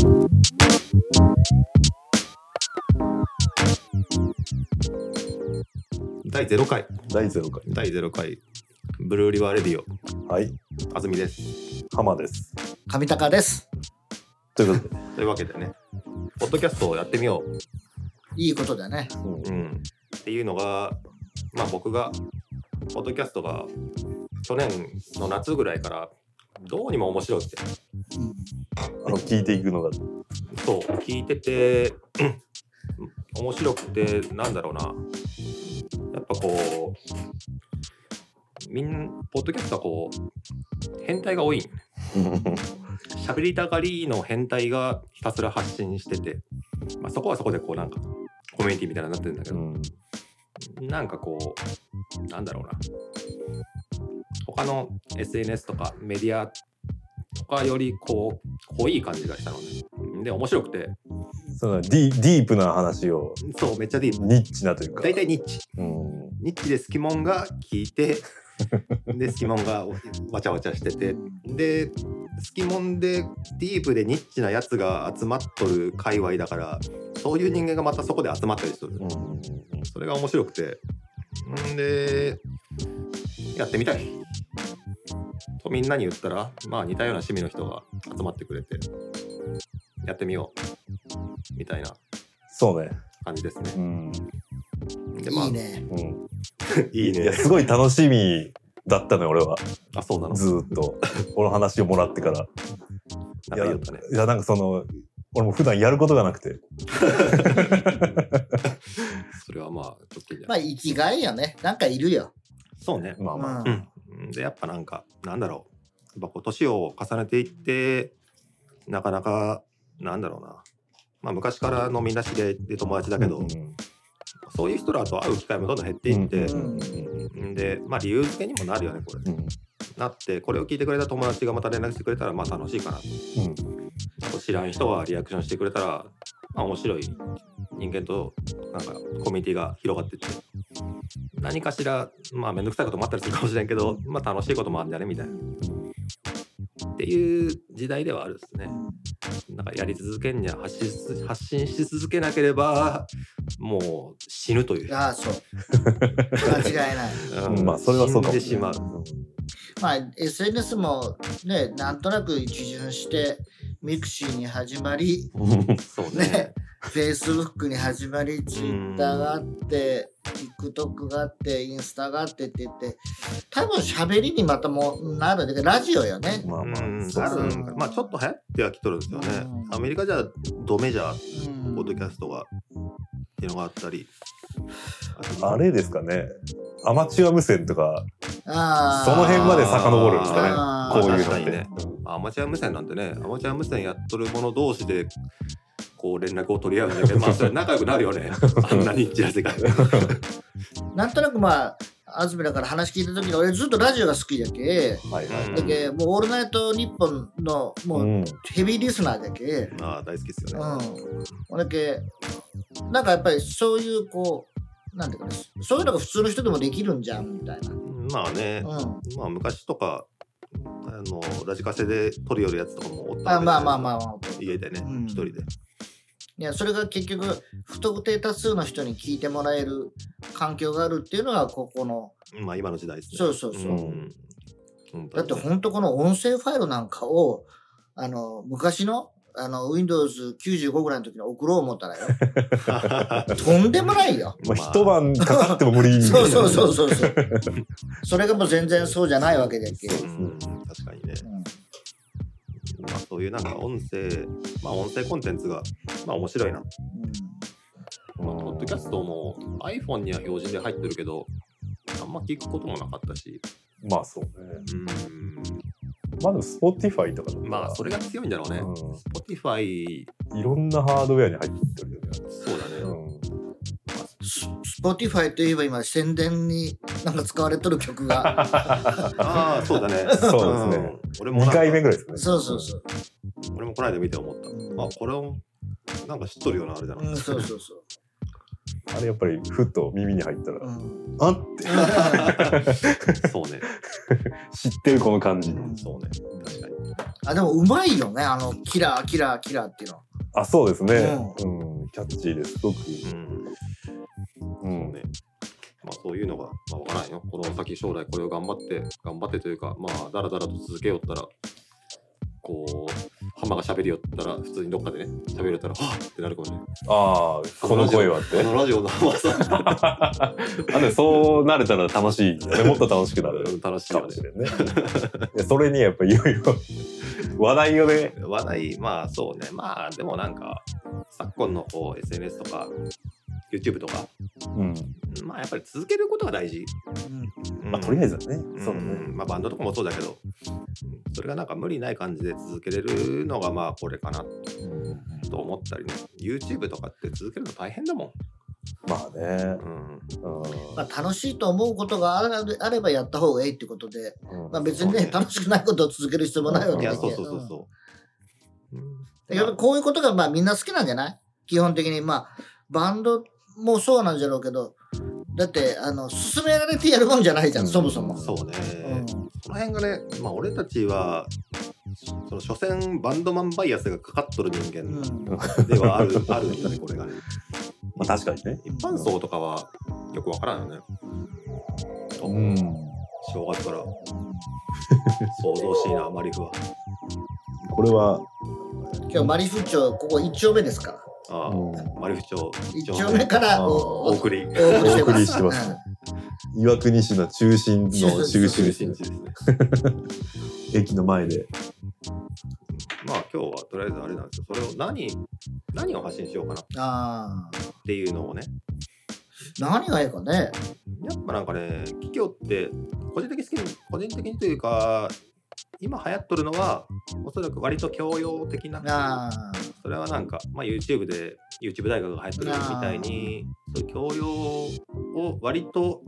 第0回、第0回。第0回、ブルーリバーレディオ、はい。あずみです。浜です。上高です。ということで、というわけでね、ポッドキャストをやってみよいいことだね。うんう。うん。っていうのが、まあ僕が、ポッドキャストが去年の夏ぐらいから、どうにも面白くて、うんあの、聞いていくのが、そう、聞いてて、うん。面白くて、なんだろうな、やっぱこう、みんポッドキャストはこう、変態が多いんよね。喋りたがりの変態がひたすら発信してて、まあ、そこはそこでこうなんかコミュニティみたいになってるんだけど、うん。なんかこうなんだろうな。他の SNS とかメディアとかよりこう濃い感じがしたのね。で面白くて。そのディディープな話を、そうめっちゃディープ。ニッチなというか。大体ニッチ。うん。ニッチでスキモンが聞いて でスキモンがわちゃわちゃしてて。でスキモンでディープでニッチなやつが集まっとる界隈だからそういう人間がまたそこで集まったりする、うん。それが面白くて。んでやってみたいとみんなに言ったらまあ似たような趣味の人が集まってくれてやってみようみたいなそうね。感じですねう。ん。でまあいいね。うん。いいいや、すごい楽しみだったのよ、俺は。あそうなの？ずーっと。この話をもらってから。なんか言ったねいや、なんかその、俺も普段やることがなくて。それはまあちょっといいんじゃまあ、生きがいよね。なんかいるよ。そうねまあまあ。うんうんでやっぱなんかなんだろう。やっぱこう年を重ねていってなかなかなんだろうな。まあ昔からのみんな知り合いで友達だけど、うんそういう人らと会う機会もどんどん減っていって、うんんでまあ理由付けにもなるよねこれ、うんなってこれを聞いてくれた友達がまた連絡してくれたらまあ楽しいかなあと知らん人はリアクションしてくれたら、まあ、面白い人間となんかコミュニティが広がっていって何かしらまあ面倒くさいこともあったりするかもしれんけど、まあ、楽しいこともあるんじゃねみたいなっていう時代ではあるですね。なんかやり続けんには発信し発信し続けなければもう死ぬという。ああ、そう。間違いない。うんうんまあ、それはそうかも死んでしまう。まあ、SNS もね、なんとなく一巡して、 mixiに始まり、うんそうねね。Facebook に始まり、Twitter があって、TikTok があって、インスタがあってって言って、多分喋りにまたもうなるんだけど、ラジオよね。まあまああるんかまあちょっと流行ってはきとるんですよね。うん。アメリカじゃドメジャーうん。ポッドキャストがっていうのがあったり。あれですかね。アマチュア無線とか、その辺まで遡るんですかね。こういうのって。ね。アマチュア無線なんてね、アマチュア無線やっとる者同士で、こう連絡を取り合うんだけど、まあそれ仲良くなるよね。あんなに一致な世界。なんとなくまあ、安住だから話聞いた時に俺ずっとラジオが好きだけ、はいはい。だけもう「オールナイトニッポン」のもう。うんヘビーリスナーだけ、まあ大好きですうよね。ん、だけなんかやっぱりそういうこうなんていうかねそういうのが普通の人でもできるんじゃんみたいな、まあね、うん、まあ昔とか、あの、ラジカセで撮るよるやつとかもおったあまあまああ。まあまあ家でねうん、一人で。いやそれが結局不特定多数の人に聞いてもらえる環境があるっていうのがここのまあ今の時代ですね。そうそうそう、ん本当だって本当この音声ファイルなんかをあの昔のあの Windows95 ぐらいの時に送ろう思ったらよ とんでもないよ。まあ、一晩かかっても無理そうそうそうそうそう。それがもう全然そうじゃないわけだっけ。うん確かにね。うんまあそういうなんか音声、まあ音声コンテンツが、まあ面白いな。まあ、ポッドキャストも iPhone には標準で入ってるけど、あんま聞くこともなかったし、まあそうね。うん、まあでも Spotify とかまあそれが強いんだろうね。う Spotify、いろんなハードウェアに入ってるよね。そうだね。うんス Spotify といえば今宣伝になんか使われとる曲が。ああ、そうだね。そうですねん俺もなん2か回目ぐらいですね。そうそうそう。俺もこの間見て思った。うんあ、これを、なんか知っとるようなあれだな。うん、そうそうそう。あれやっぱりふっと耳に入ったら、うんあって そうね。知ってるこの感じ。うんそうね。確かに。あでもうまいよねあのキラーキラーキラーっていうのあ、そうですね。うん。キャッチーです。すごく。うんうん。ねまあそういうのが、まあわからんよ。この先将来これを頑張って、頑張ってというか、まあだらだらと続けよったら、こう、浜が喋りよったら、普通にどっかでね、喋れたら、はっってなるかもね。ああ、この声はってあ。のラジオの浜さん、あでそうなれたら楽しいよね。もっと楽しくなる楽しいよねね。それにやっぱいろいろ話題をね。話題、まあそうね。まあでもなんか、昨今のこう SNS とか、YouTube とか、うん。まあやっぱり続けることが大事。まあとりあえずはね。うんそう。まあバンドとかもそうだけど、うんそれがなんか無理ない感じで続けれるのがまあこれかなと思ったりね。YouTube とかって続けるの大変だもん。まあね。うん。うんまあ、楽しいと思うことがあればやった方がいいってことで、うんまあ、別にね楽しくないことを続ける必要もないわけだけどそうそうそうそう。うんうんやっぱこういうことがまあみんな好きなんじゃない？基本的にまあバンドもそうなんじゃろうけどだってあの勧められてやるもんじゃないじゃん、うんそもそも。そうね。うんその辺がね、まあ俺たちは、その所詮バンドマンバイアスがかかっとる人う間んではある、あるんだね、これがね。まあ確かにね。一般層とかはよくわからんよね。うん。正月から想像しいな、マリフは。これは、今日マリフ町ここ1丁目ですからああ、うんマリフ町1丁目からお送り。お送りしてますね岩国市の中心の中心地ですね。駅の前で。まあ今日はとりあえずあれなんですよ。それを何、何を発信しようかなああていうのをね。何がいいかねやっぱなんかね、企業って個人的に好きに、個人的にというか、今流行っとるのは、おそらく割と教養的な、あそれはなんか、まあ、YouTube で、YouTube 大学が流行ってるみたいに、そういう教養を割と、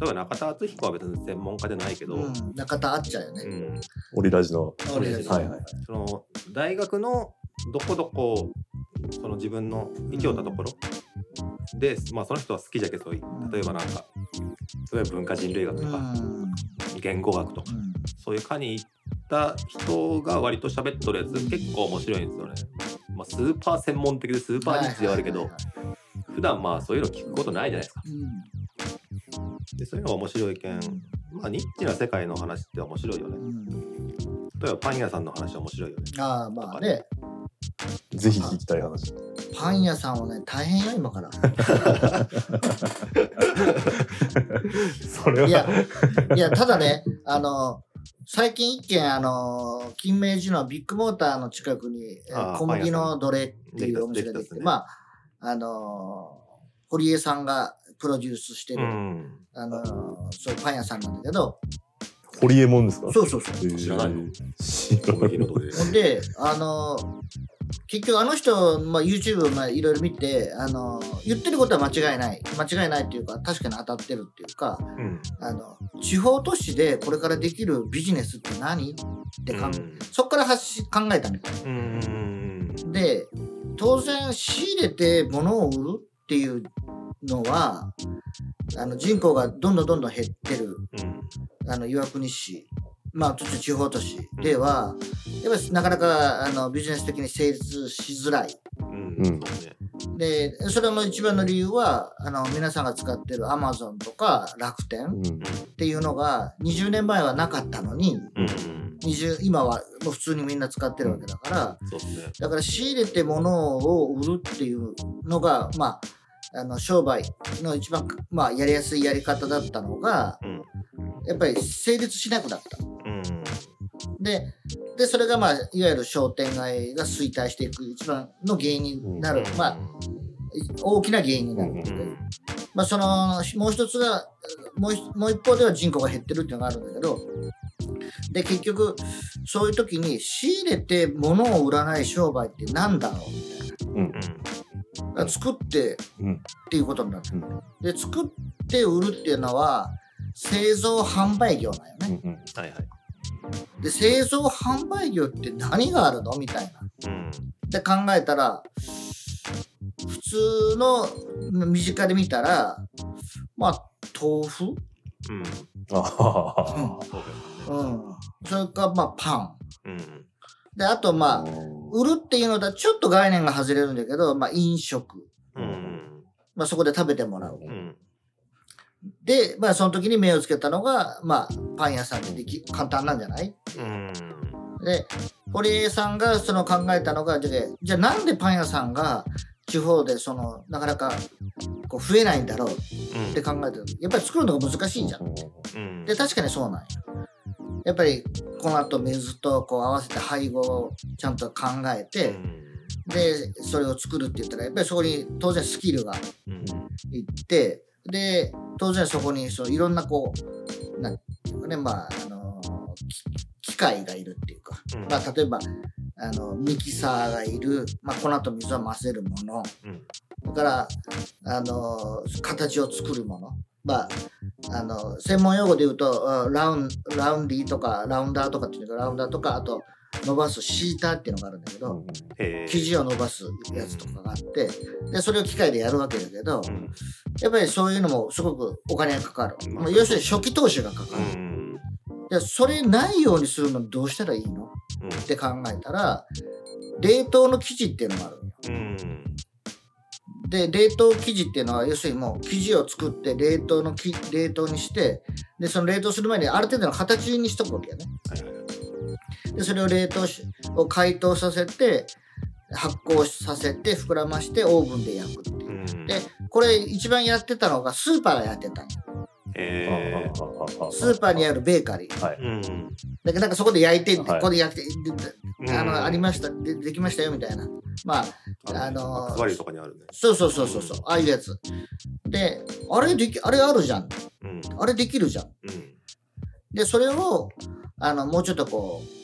例えば中田敦彦は別に専門家じゃないけど、あ、うん、中田あっちゃうよね。うん。オリラジの。俺たちはいはい。その大学のどこどこその自分の生きよったところで、まあその人は好きじゃけど例えばなんか例えば文化人類学うん。とか、言語学とかうん。そういう科に行った人が割と喋っとるやつ結構面白いんですよね。まあ、スーパー専門的でスーパーニッチではあるけど普段まあそういうの聞くことないじゃないですか。でそういうのが面白いけんまあニッチな世界の話って面白いよねう。ん例えばパン屋さんの話は面白いよね。ああまあねぜひ聞きたい話。パン屋さんはね大変よ今から。それは。いやいやただねあの最近一軒あの金明寺のビッグモーターの近くに小麦の奴隷っていうお店ができてまああの堀江さんがプロデュースしてる、うん。あのそういうパン屋さんなんだけど。ホリエモンですか？そうそうそう。知らないの。知らない。小麦の奴隷ほんで、あの、結局あの人、まあ、YouTube をまあいろいろ見て、あの、言ってることは間違いない。間違いないっていうか、確かに当たってるっていうか、うん。あの、地方都市でこれからできるビジネスって何？ってかん、うんそこから発し考えたみたい。うん。で、当然仕入れて物を売るっていうのは、あの人口がどんどんどんどん減ってるうん。あの岩国市、まあ、ちょっと地方都市では、やっぱりなかなかあのビジネス的に成立しづらい。うん。で、それの一番の理由は、あの皆さんが使ってるアマゾンとか楽天っうんていうのが20年前はなかったのに、うん。20今はもう普通にみんな使ってるわけだから。だから仕入れて物を売るっていうのが、まあ、あの商売の一番、まあ、やりやすいやり方だったのが、うん。やっぱり成立しなくなった。うん。で、で、それがまあ、いわゆる商店街が衰退していく一番の原因になる、まあ、大きな原因になる。うん。まあ、その、もう一つが、もう一もう一方では人口が減ってるっていうのがあるんだけど、で、結局、そういう時に仕入れて物を売らない商売って何だろう？みたいな。だから作ってうんっていうことになる。うんで、作って売るっていうのは、製造販売業なんよね。うんはいはい。で、製造販売業って何があるの？みたいな。うん。って考えたら普通の身近で見たらまあ豆腐、うん。それからまあパンうん。で、あとまあ、売るっていうのとはちょっと概念が外れるんだけど、まあ飲食。うん。まあそこで食べてもらう。うん。で、まあその時に目をつけたのが、まあパン屋さんででき、簡単なんじゃない？うん。で、堀江さんがその考えたのが、じゃあじゃあなんでパン屋さんが地方でその、なかなかこう増えないんだろう？って考えてる。やっぱり作るのが難しいじゃん。うん。で、確かにそうなんよ。やっぱりこの後水とこう合わせて配合をちゃんと考えて、で、それを作るって言ったら、やっぱりそこに当然スキルがうん。いって、で、当然そこにそのいろんなこう、なんていうかね、まあ、あの、き機械がいるっていうか、うんまあ、例えば、あの、ミキサーがいる、まあ、粉と水を混ぜるもの、うん。それから、あの、形を作るもの。まあ、あの、専門用語で言うと、あラウン、ラウンディとか、ラウンダーとかっていうか、ラウンダーとか、あと、伸ばすシーターっていうのがあるんだけど。生地を伸ばすやつとかがあって、で、それを機械でやるわけだけど、うん。やっぱりそういうのもすごくお金がかかる。まあまあ要するに初期投資がかかうる。ん。で、それないようにするのどうしたらいいの？うんって考えたら、冷凍の生地っていうのがある。で、冷凍生地っていうのは、要するにもう生地を作って冷凍のき冷凍にして、で、その冷凍する前にある程度の形にしとくわけよね。はいはいはい。で、それを冷凍し、を解凍させて、発酵させて、膨らまして、オーブンで焼くっていう。うん。で、これ一番やってたのがスーパーがやってたのへえ。スーパーにあるベーカリー。だけどなんかそこで焼いて、はいここで焼いて、であうんの、ありましたで、できましたよみたいな。まあ、あのーズバリとかにあるね。そうそうそうそうそう、ああいうやつ。で、あれでき、あれあるじゃん。うん。あれできるじゃん。うん。で、それを、あの、もうちょっとこう、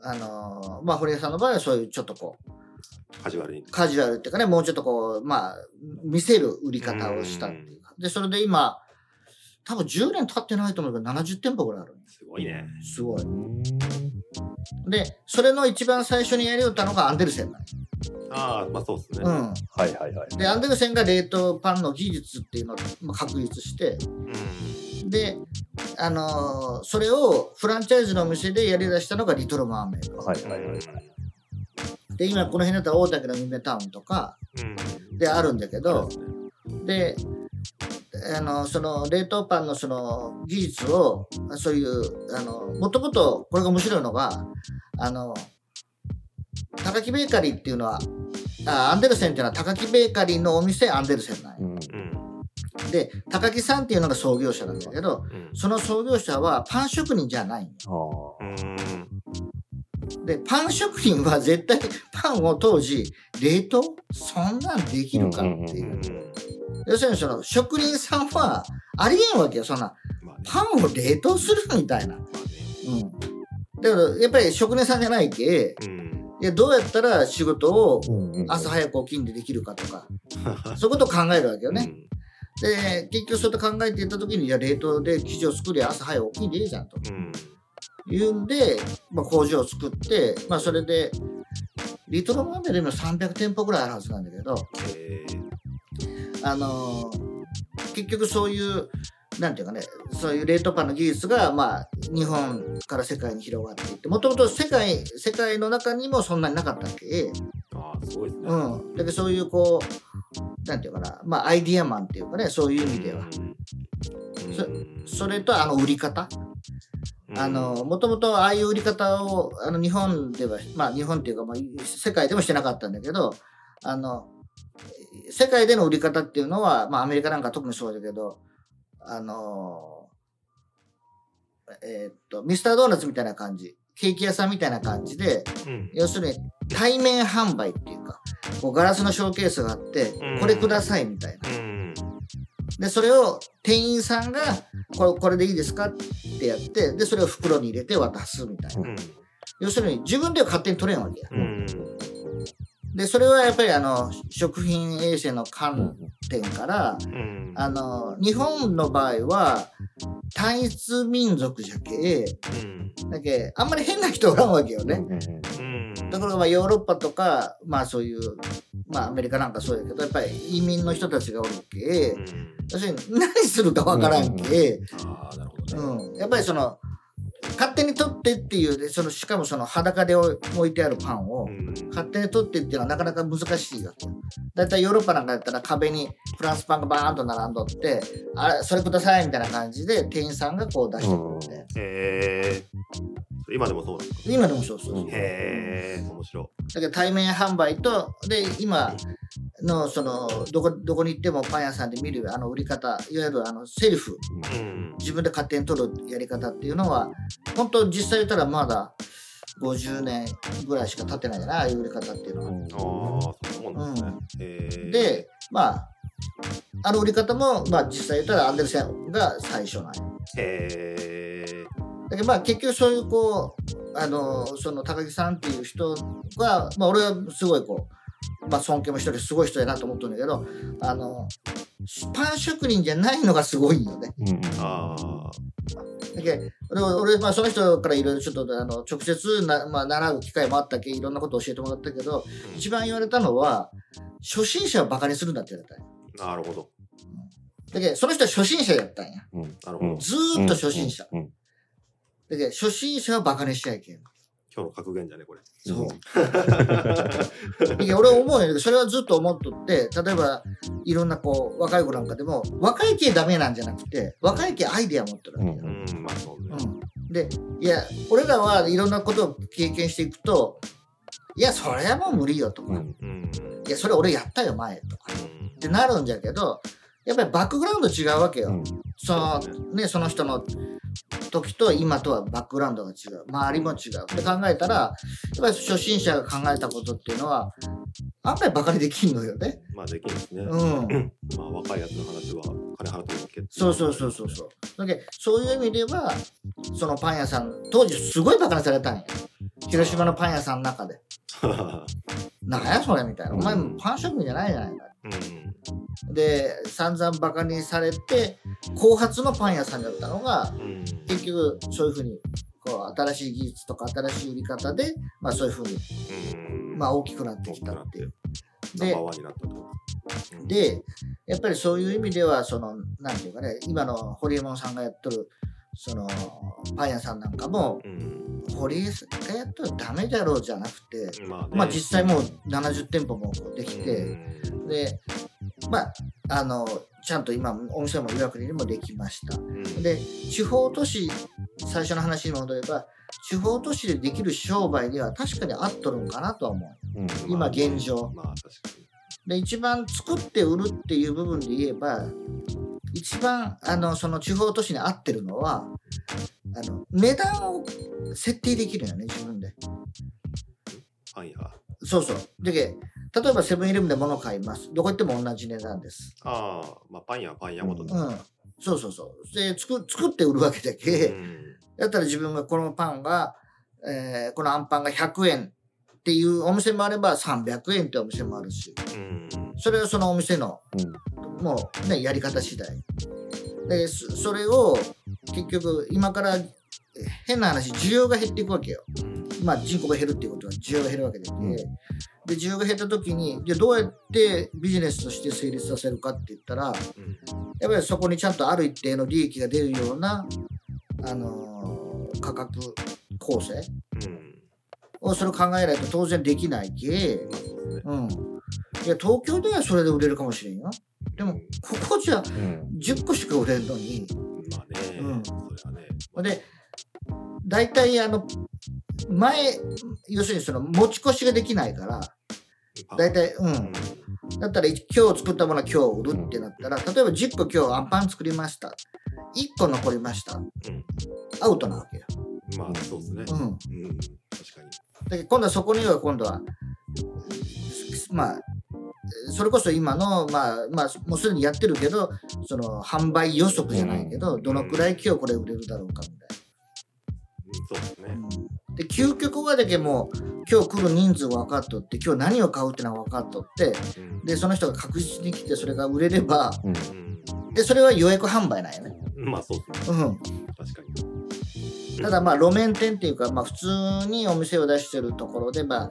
あのーまあ、堀江さんの場合はそういうちょっとこう、カジュアルに。カジュアルっていうかね、もうちょっとこう、まあ、見せる売り方をしたっていうか。で、それで今、多分10年経ってないと思うけど、70店舗ぐらいある。すごいね。すごい。で、それの一番最初にやりよったのがアンデルセンなんよああ、まあそうですね。うん。はいはいはい。で、アンデルセンが冷凍パンの技術っていうのをまあ確立して、うん。で、あのーそれをフランチャイズのお店でやり出したのがリトルマーメイド。はいはいはい。で、今この辺だったら大竹の夢タウンとかうん。であるんだけど、で、あの、その冷凍パンのその技術を、そういう、あの、もともとこれが面白いのが、あの、高木ベーカリーっていうのは、あアンデルセンっていうのは高木ベーカリーのお店アンデルセンなんよ。で、高木さんっていうのが創業者なんだけど、うん。その創業者はパン職人じゃないんよあうん。で、パン職人は絶対 パンを当時、冷凍？そんなんできるかっていうう。ん。要するにその職人さんはありえんわけよ、そんな。パンを冷凍するみたいな。うん。だから、やっぱり職人さんじゃないけ、うん。いや、どうやったら仕事をー朝早く起きんでできるかとか、そういうことを考えるわけよね。で、結局そうやって考えていった時に、いや、冷凍で生地を作りゃ朝早く起きんでいいじゃんと。うん。いうんで、まあ、工場を作って、まあ、それで、リトルマーメで今300店舗ぐらいあるはずなんだけど。あのー結局そういう、なんていうかね、そういう冷凍パンの技術が、まあ、日本から世界に広がっていって、もともと世界、世界の中にもそんなになかったわけ。ああ、すごいですね。うん。だけどそういうこう、なんていうかな、まあ、アイディアマンっていうかね、そういう意味では。うん。それと、あの、売り方。うんあの、もともとああいう売り方を、あの、日本では、まあ、日本っていうか、まあ、世界でもしてなかったんだけど、あの、世界での売り方っていうのは、まあ、アメリカなんか特にそうだけど、あの、えーっと、ミスタードーナツみたいな感じ、ケーキ屋さんみたいな感じで、うん。要するに対面販売っていうか、こうガラスのショーケースがあってうん、これくださいみたいな。うん。で、それを店員さんが、これこれでいいですかってやって、で、それを袋に入れて渡すみたいな。うん。要するに自分では勝手に取れんわけや。うん。で、それはやっぱりあの、食品衛生の観点から、うん。あの、日本の場合は、単一民族じゃけ、うん。だけ、あんまり変な人おらんわけよね。うん。だからまあヨーロッパとか、まあそういう、まあアメリカなんかそうやけど、やっぱり移民の人たちがおるけ、うん。要するに何するかわからんけ、やっぱりその、勝手に取ってっていうでそのしかもその裸で置いてあるパンをうん。勝手に取ってっていうのはなかなか難しいわけよ。だいたいヨーロッパなんかだったら壁にフランスパンがバーンと並んどって、あれ、それくださいみたいな感じで店員さんがこう出してくるん。で。へえ今でもそうですか？今でもそうそうへえ面白だけど対面販売と、で、今の、その、どこ、どこに行ってもパン屋さんで見る、あの、売り方、いわゆる、あの、セルフ、いうん。自分で勝手に取るやり方っていうのは、本当実際言ったらまだ50年ぐらいしか経ってないんじゃないああいう売り方っていうのは。ああそうなんですね。へえ。で、まあ、あの売り方も、まあ実際言ったらアンデルセンが最初なんよへえ。だけどまあ結局そういうこう、あの、その高木さんっていう人は、まあ俺はすごいこう、まあ尊敬もしてるすごい人やなと思ってるんだけど、あの、パン職人じゃないのがすごいよね。うんうんああだけど俺、俺まあその人からいろいろちょっとあの直接な、まあ、習う機会もあったけいろんなことを教えてもらったけど、一番言われたのは、初心者をバカにするんだって言われたんよなるほどだけどその人は初心者やったんや。うんなるほどずーっと初心者。うんうんだけど初心者はバカにしちゃいけん。今日の格言じゃねこれそう。いや俺思うよね。それはずっと思っとって、例えば、いろんなこう、若い子なんかでも、若い系ダメなんじゃなくて、若い系アイデア持ってるわけよ。うんまあそうねうん。で、いや、俺らはいろんなことを経験していくと、いや、それはもう無理よとか、うんうんいや、それ俺やったよ、前とか、うんってなるんじゃけど、やっぱりバックグラウンド違うわけよ。うんそのね、その人の時と今とはバックグラウンドが違う。周りも違う。って考えたら、やっぱり初心者が考えたことっていうのは、あんまりバカにできんのよね。まあできるんですねうん。まあ若いやつの話は金払ってるだけそうそうそうそうそう。だけどそういう意味では、そのパン屋さん、当時すごいバカにされたんや。広島のパン屋さんの中で。なんやそれみたいな。お前うんパン職人じゃないじゃないか。うん。で、散々バカにされて、後発のパン屋さんだったのが、うん。結局そういうふうにこう新しい技術とか新しい売り方で、まあ、そういうふうに、うん。まあ、大きくなってきたっていう。ででやっぱりそういう意味ではそのなんていうかね今の堀江門さんがやっとるそのパン屋さんなんかもうん。堀江さんがやっとるダメだろうじゃなくて、まあね。まあ、実際もう70店舗もできて、うんでまああのちゃんと今お店も岩国にもできました。うんで地方都市最初の話に戻れば地方都市でできる商売には確かに合っとるんかなとは思う。うん今現状まあ確かで一番作って売るっていう部分で言えば一番あのその地方都市に合ってるのはあの値段を設定できるよね自分で。にパン屋そうそう。で例えばセブンイレブンで物を買います。どこ行っても同じ値段です。ああまあパン屋はパン屋ごとだうん。そうそうそう。で作作って売るわけだけ。うんだったら自分がこのパンが、えーこのあんパンが100円っていうお店もあれば300円ってお店もあるし、うんそれはそのお店の、もうね、やり方次第。で、そそれを結局今からえ変な話、需要が減っていくわけよ。うんまあ人口が減るっていうことは需要が減るわけで、うん。で、需要が減った時に、じゃあどうやってビジネスとして成立させるかって言ったら、うん。やっぱりそこにちゃんとある一定の利益が出るような、あのー価格構成うん。をそれを考えないと当然できないけ、うん。いや、東京ではそれで売れるかもしれんよ。でも、ここじゃうん。10個しか売れんのに。まあねうん。それはね。で、大体、あの、前、要するにその持ち越しができないから、大体、う。うん。んだったら今日作ったものは今日売るってなったら、例えば10個今日アンパン作りました。1個残りました。うん。アウトなわけよ。まあそうですね。うん。うん。確かに。だけど今度はそこには今度は、まあ、それこそ今の、まあ、まあ、もうすでにやってるけど、その販売予測じゃないけど、どのくらい今日これ売れるだろうかみたいうん。そうですねで、究極はだけもう、今日来る人数分かっとって、今日何を買うってのが分かっとって、うん。で、その人が確実に来て、それが売れれば、うん。うんで、それは予約販売なんよね。まあそうですね。うん。確かに。ただまあ路面店っていうか、まあ、普通にお店を出してるところで、まあ、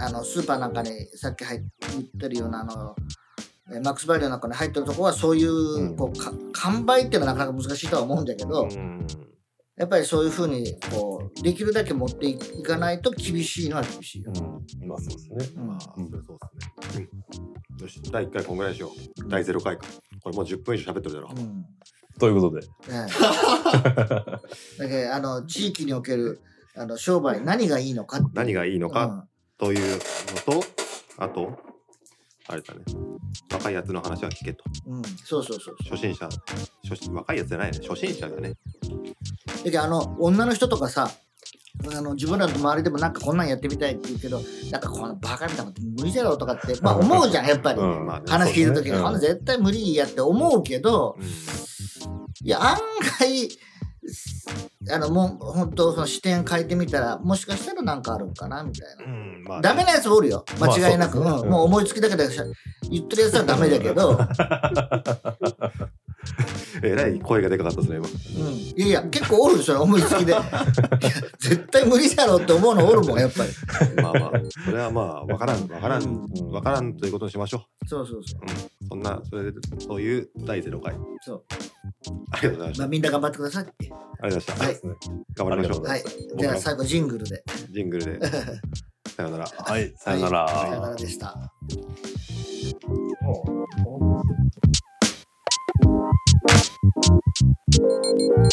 あのスーパーなんかにさっき入ってるようなあのえマックスバリューなんかに入ってるところはそういう,、うん。こうか完売っていうのはなかなか難しいとは思うんだけど、うんやっぱりそういうふうにこうできるだけ持っていかないと厳しいのは厳しいよ。うん。まあそうですね。うんまあ、それそうですね。うんよし、第1回こんぐらいにしよう。第0回か。これもう10分以上喋ってるだろ。うんということで。ね だけどあの地域におけるあの商売何がいいのか何がいいのかというのと、あと、あれだね。若いやつの話は聞けと。うん、うん、そうそうそうそう初心者、初心若いやつじゃないね。初心者がね。だけどあの女の人とかさあの自分らの周りでもなんかこんなんやってみたいって言うけどなんかこのバカみたいなこと無理だろうとかって、まあ、思うじゃんやっぱり、うんまあね。話聞いた時に、ねうん。絶対無理やって思うけどうん。いや案外あのもう本当その視点変えてみたらもしかしたらなんかあるんかなみたいな。うん、まあね、ダメなやつもおるよ。間違いなく、まあそうね。うん。もう思いつきだけで言ってるやつはダメだけど、えらい声がでかかったですね、今。うん、いやいや結構おるでしょ思いつきで絶対無理だろうって思うのおるもんやっぱりまあまあ、それはまあ、わからん、わからん、うんわからんということにしましょそうそうそうう。うん。そんな、それで、そういう第0回。そうありがとうございましまあみんな頑張ってくださいってた。ありがとうございました。はい。頑張りましょう。はいじゃあ最後ジングルでジングルで。さようなら。はい。さよなら。さよならでした you